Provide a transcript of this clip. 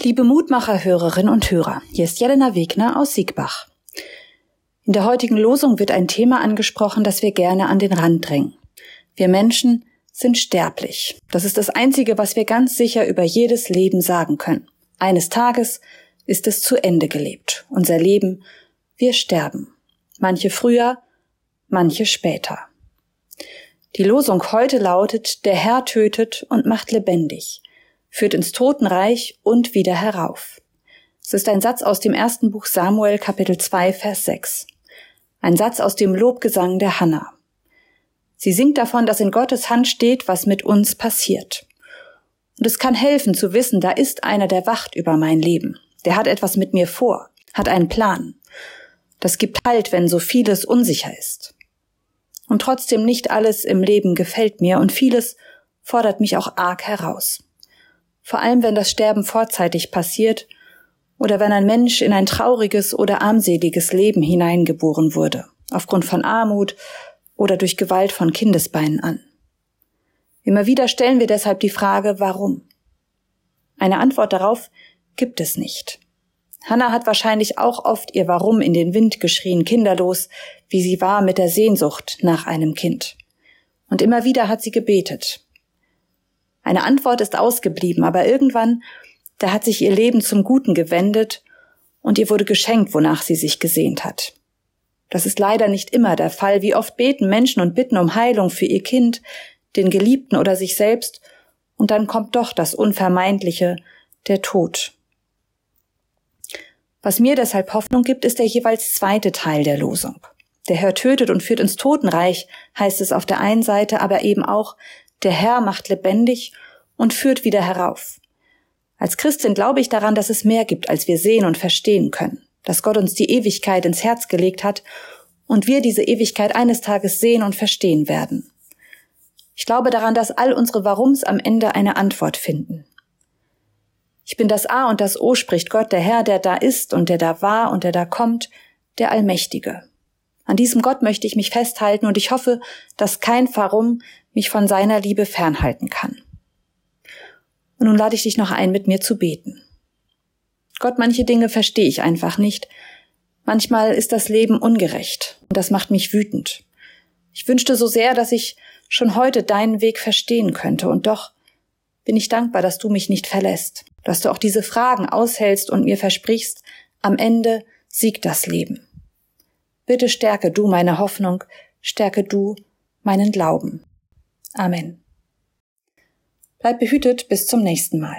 Liebe Mutmacher-Hörerinnen und Hörer, hier ist Jelena Wegner aus Siegbach. In der heutigen Losung wird ein Thema angesprochen, das wir gerne an den Rand drängen. Wir Menschen sind sterblich. Das ist das Einzige, was wir ganz sicher über jedes Leben sagen können. Eines Tages ist es zu Ende gelebt. Unser Leben, wir sterben. Manche früher, manche später. Die Losung heute lautet, der Herr tötet und macht lebendig führt ins Totenreich und wieder herauf. Es ist ein Satz aus dem ersten Buch Samuel Kapitel 2 Vers 6. Ein Satz aus dem Lobgesang der Hanna. Sie singt davon, dass in Gottes Hand steht, was mit uns passiert. Und es kann helfen zu wissen, da ist einer, der wacht über mein Leben. Der hat etwas mit mir vor, hat einen Plan. Das gibt Halt, wenn so vieles unsicher ist. Und trotzdem nicht alles im Leben gefällt mir und vieles fordert mich auch arg heraus vor allem wenn das Sterben vorzeitig passiert oder wenn ein Mensch in ein trauriges oder armseliges Leben hineingeboren wurde, aufgrund von Armut oder durch Gewalt von Kindesbeinen an. Immer wieder stellen wir deshalb die Frage, warum? Eine Antwort darauf gibt es nicht. Hannah hat wahrscheinlich auch oft ihr Warum in den Wind geschrien, kinderlos, wie sie war mit der Sehnsucht nach einem Kind. Und immer wieder hat sie gebetet. Eine Antwort ist ausgeblieben, aber irgendwann, da hat sich ihr Leben zum Guten gewendet und ihr wurde geschenkt, wonach sie sich gesehnt hat. Das ist leider nicht immer der Fall. Wie oft beten Menschen und bitten um Heilung für ihr Kind, den Geliebten oder sich selbst, und dann kommt doch das Unvermeidliche, der Tod. Was mir deshalb Hoffnung gibt, ist der jeweils zweite Teil der Losung. Der Herr tötet und führt ins Totenreich, heißt es auf der einen Seite, aber eben auch, der Herr macht lebendig und führt wieder herauf. Als Christin glaube ich daran, dass es mehr gibt, als wir sehen und verstehen können, dass Gott uns die Ewigkeit ins Herz gelegt hat und wir diese Ewigkeit eines Tages sehen und verstehen werden. Ich glaube daran, dass all unsere Warums am Ende eine Antwort finden. Ich bin das A und das O, spricht Gott, der Herr, der da ist und der da war und der da kommt, der Allmächtige. An diesem Gott möchte ich mich festhalten und ich hoffe, dass kein Warum mich von seiner Liebe fernhalten kann. Und nun lade ich dich noch ein, mit mir zu beten. Gott, manche Dinge verstehe ich einfach nicht. Manchmal ist das Leben ungerecht und das macht mich wütend. Ich wünschte so sehr, dass ich schon heute deinen Weg verstehen könnte und doch bin ich dankbar, dass du mich nicht verlässt, dass du auch diese Fragen aushältst und mir versprichst, am Ende siegt das Leben. Bitte stärke du meine Hoffnung, stärke du meinen Glauben. Amen. Bleib behütet bis zum nächsten Mal.